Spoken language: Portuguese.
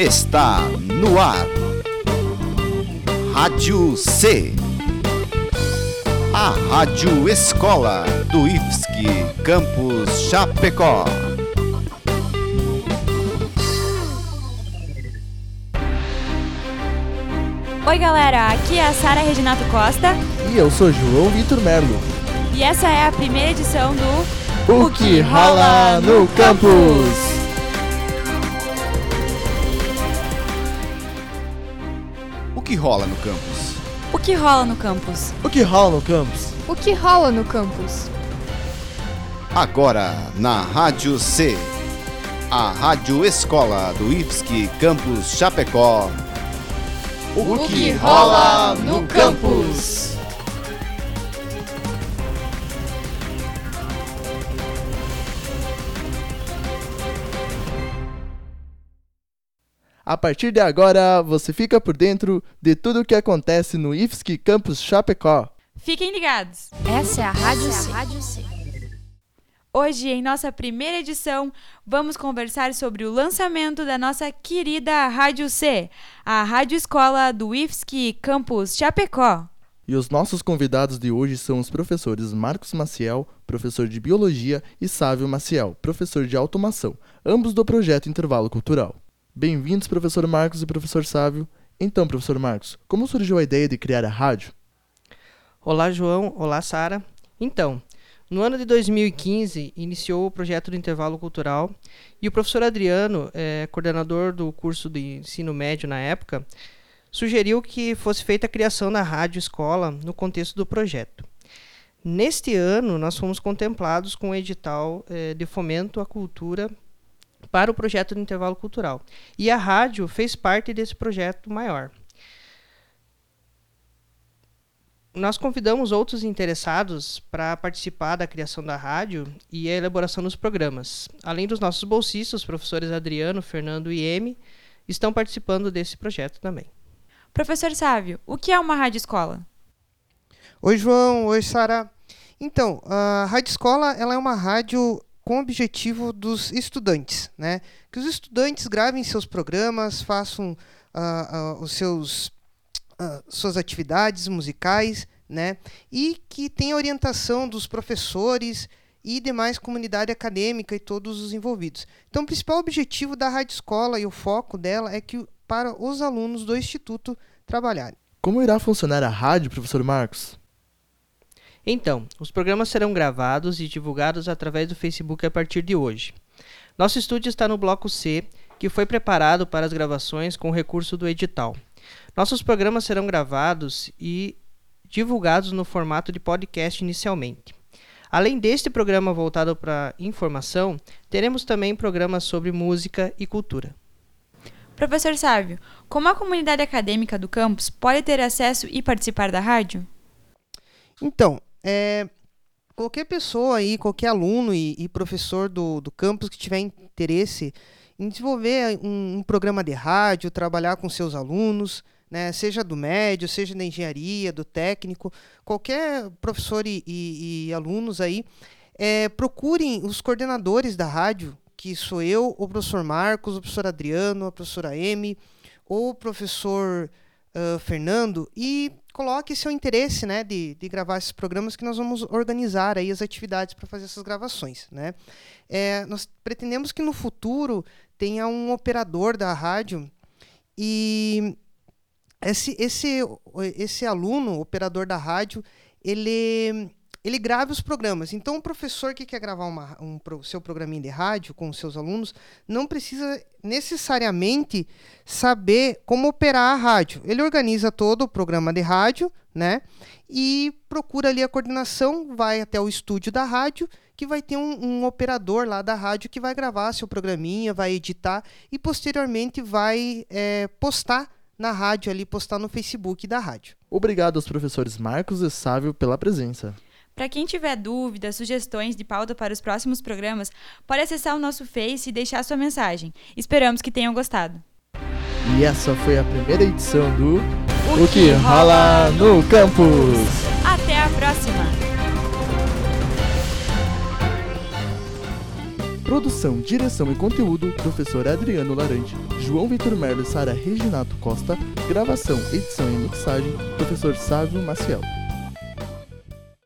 está no ar. Rádio C. A Rádio Escola do IFSC Campus Chapecó. Oi galera, aqui é a Sara Reginato Costa E eu sou João Vitor Merlo. e essa é a primeira edição do O que rola no campus? Rola no campus? O que rola no campus? O que rola no campus? O que rola no campus? Agora na Rádio C. A Rádio Escola do IFSC Campus Chapecó. O que rola no campus? A partir de agora, você fica por dentro de tudo o que acontece no IFSC Campus Chapecó. Fiquem ligados! Essa é a Rádio C. Hoje, em nossa primeira edição, vamos conversar sobre o lançamento da nossa querida Rádio C, a Rádio Escola do IFSC Campus Chapecó. E os nossos convidados de hoje são os professores Marcos Maciel, professor de Biologia, e Sávio Maciel, professor de Automação, ambos do projeto Intervalo Cultural. Bem-vindos, professor Marcos e professor Sávio. Então, professor Marcos, como surgiu a ideia de criar a rádio? Olá, João. Olá, Sara. Então, no ano de 2015, iniciou o projeto do Intervalo Cultural e o professor Adriano, eh, coordenador do curso de ensino médio na época, sugeriu que fosse feita a criação da rádio escola no contexto do projeto. Neste ano, nós fomos contemplados com o edital eh, de fomento à cultura para o projeto do Intervalo Cultural. E a rádio fez parte desse projeto maior. Nós convidamos outros interessados para participar da criação da rádio e a elaboração dos programas. Além dos nossos bolsistas, os professores Adriano, Fernando e Emi, estão participando desse projeto também. Professor Sávio, o que é uma rádio escola? Oi, João. Oi, Sara. Então, a Rádio Escola ela é uma rádio com o objetivo dos estudantes, né? Que os estudantes gravem seus programas, façam ah, ah, os seus ah, suas atividades musicais, né? E que tenha orientação dos professores e demais comunidade acadêmica e todos os envolvidos. Então, o principal objetivo da Rádio Escola e o foco dela é que para os alunos do instituto trabalharem. Como irá funcionar a rádio, professor Marcos? Então, os programas serão gravados e divulgados através do Facebook a partir de hoje. Nosso estúdio está no bloco C, que foi preparado para as gravações com recurso do edital. Nossos programas serão gravados e divulgados no formato de podcast inicialmente. Além deste programa voltado para informação, teremos também programas sobre música e cultura. Professor Sávio, como a comunidade acadêmica do campus pode ter acesso e participar da rádio? Então, é, qualquer pessoa aí, qualquer aluno e, e professor do, do campus que tiver interesse em desenvolver um, um programa de rádio, trabalhar com seus alunos, né, seja do médio, seja da engenharia, do técnico, qualquer professor e, e- e alunos aí, é, procurem os coordenadores da rádio, que sou eu, o professor Marcos, o professor Adriano, a professora Emi, ou o professor ah, Fernando, e coloque seu interesse né, de, de gravar esses programas que nós vamos organizar aí as atividades para fazer essas gravações. Né? É, nós pretendemos que no futuro tenha um operador da rádio e esse, esse, esse aluno, operador da rádio, ele, ele grave os programas. Então, o professor que quer gravar uma, um pro- seu programinha de rádio com os seus alunos não precisa necessariamente saber como operar a rádio. Ele organiza todo o programa de rádio, né? E procura ali a coordenação, vai até o estúdio da rádio, que vai ter um, um operador lá da rádio que vai gravar seu programinha, vai editar e posteriormente vai eh, postar na rádio ali, postar no Facebook da rádio. Obrigado aos professores Marcos e Sávio pela presença. Para quem tiver dúvidas, sugestões de pauta para os próximos programas, pode acessar o nosso Face e deixar sua mensagem. Esperamos que tenham gostado. E essa foi a primeira edição do O que rola no campus. Até a próxima! Produção, direção e conteúdo, professor Adriano Larante. João Vitor Merlo e Sara Reginato Costa. Gravação, edição e mixagem, professor Sávio Maciel.